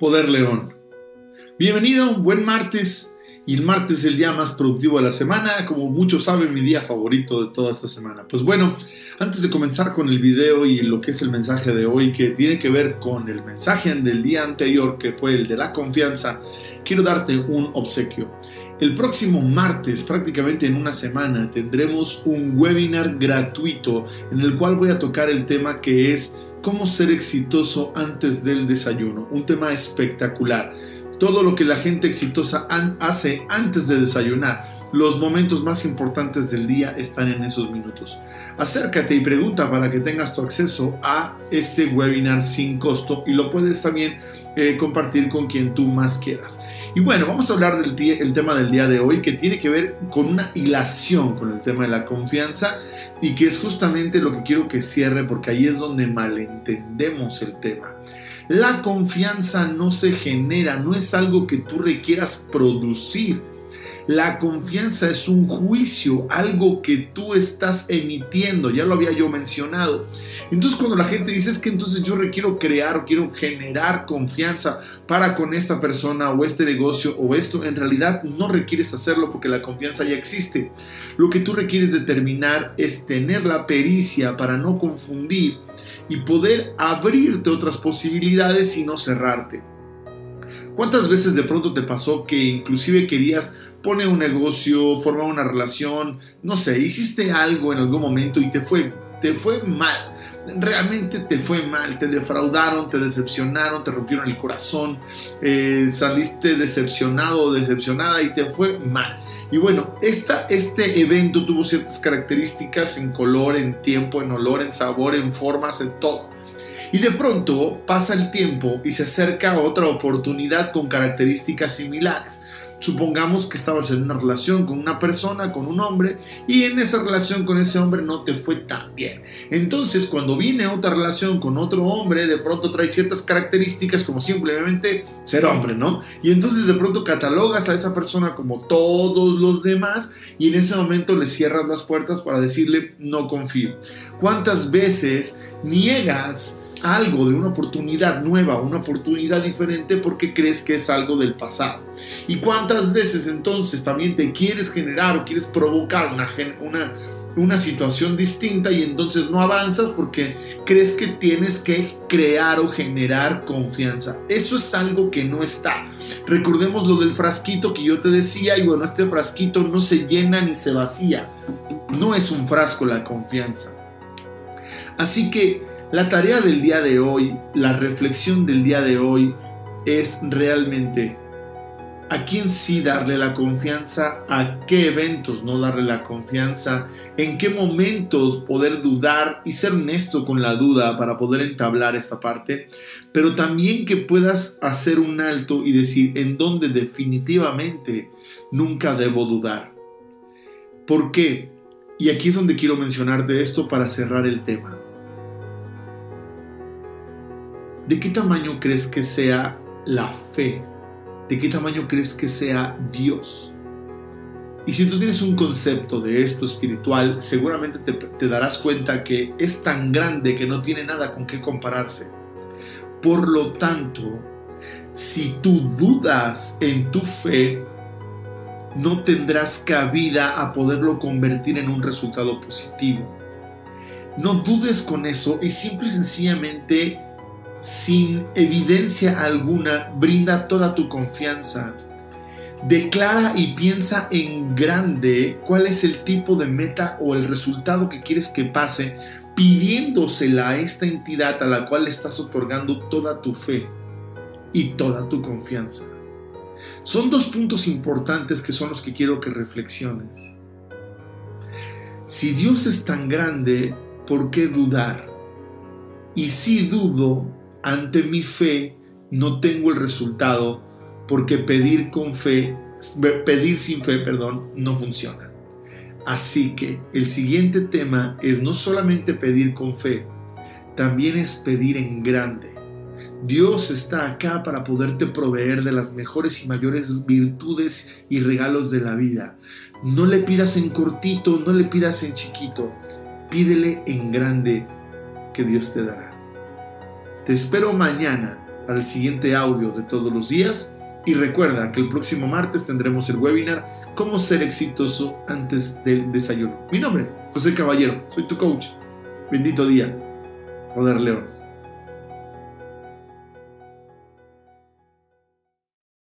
Poder León. Bienvenido, buen martes. Y el martes es el día más productivo de la semana, como muchos saben, mi día favorito de toda esta semana. Pues bueno, antes de comenzar con el video y lo que es el mensaje de hoy, que tiene que ver con el mensaje del día anterior, que fue el de la confianza, quiero darte un obsequio. El próximo martes, prácticamente en una semana, tendremos un webinar gratuito en el cual voy a tocar el tema que es cómo ser exitoso antes del desayuno. Un tema espectacular. Todo lo que la gente exitosa hace antes de desayunar. Los momentos más importantes del día están en esos minutos. Acércate y pregunta para que tengas tu acceso a este webinar sin costo y lo puedes también eh, compartir con quien tú más quieras. Y bueno, vamos a hablar del tema del día de hoy que tiene que ver con una hilación con el tema de la confianza y que es justamente lo que quiero que cierre porque ahí es donde malentendemos el tema. La confianza no se genera, no es algo que tú requieras producir la confianza es un juicio, algo que tú estás emitiendo, ya lo había yo mencionado. Entonces cuando la gente dice es que entonces yo requiero crear o quiero generar confianza para con esta persona o este negocio o esto, en realidad no requieres hacerlo porque la confianza ya existe. Lo que tú requieres determinar es tener la pericia para no confundir y poder abrirte otras posibilidades y no cerrarte. ¿Cuántas veces de pronto te pasó que inclusive querías poner un negocio, formar una relación, no sé, hiciste algo en algún momento y te fue, te fue mal? Realmente te fue mal, te defraudaron, te decepcionaron, te rompieron el corazón, eh, saliste decepcionado o decepcionada y te fue mal. Y bueno, esta, este evento tuvo ciertas características en color, en tiempo, en olor, en sabor, en formas, en todo. Y de pronto pasa el tiempo y se acerca otra oportunidad con características similares. Supongamos que estabas en una relación con una persona, con un hombre, y en esa relación con ese hombre no te fue tan bien. Entonces, cuando viene otra relación con otro hombre, de pronto trae ciertas características como simplemente ser hombre, ¿no? Y entonces de pronto catalogas a esa persona como todos los demás y en ese momento le cierras las puertas para decirle no confío. ¿Cuántas veces niegas algo de una oportunidad nueva, una oportunidad diferente porque crees que es algo del pasado. ¿Y cuántas veces entonces también te quieres generar o quieres provocar una, una, situación distinta y entonces no avanzas porque crees que tienes que crear o generar confianza? Eso es algo que no está. Recordemos lo del frasquito que yo te decía y bueno, este frasquito no se llena ni se vacía. No es un frasco la confianza. Así que la tarea del día de hoy, la reflexión del día de hoy es realmente a quién sí darle la confianza, a qué eventos no darle la confianza, en qué momentos poder dudar y ser honesto con la duda para poder entablar esta parte, pero también que puedas hacer un alto y decir en dónde definitivamente nunca debo dudar. ¿Por qué? Y aquí es donde quiero mencionarte esto para cerrar el tema. ¿De qué tamaño crees que sea la fe? ¿De qué tamaño crees que sea Dios? Y si tú tienes un concepto de esto espiritual, seguramente te, darás cuenta que es tan grande que no tiene nada con qué compararse. Por lo tanto, si tú dudas en tu fe, no tendrás cabida a poderlo convertir en un resultado positivo. No dudes con eso y simple y sencillamente sin evidencia alguna, brinda toda tu confianza. Declara y piensa en grande cuál es el tipo de meta o el resultado que quieres que pase, pidiéndosela a esta entidad a la cual le estás otorgando toda tu fe y toda tu confianza. Son dos puntos importantes que son los que quiero que reflexiones. Si Dios es tan grande, ¿por qué dudar? Y si dudo, ante mi fe no tengo el resultado porque pedir con fe, pedir sin fe, perdón, no funciona. Así que el siguiente tema es no solamente pedir con fe, también es pedir en grande. Dios está acá para poderte proveer de las mejores y mayores virtudes y regalos de la vida. No le pidas en cortito, no le pidas en chiquito, pídele en grande que Dios te dará. Te espero mañana para el siguiente audio de todos los días. Y recuerda que el próximo martes tendremos el webinar Cómo ser exitoso antes del desayuno. Mi nombre, José Caballero, soy tu coach. Bendito día, Poder León.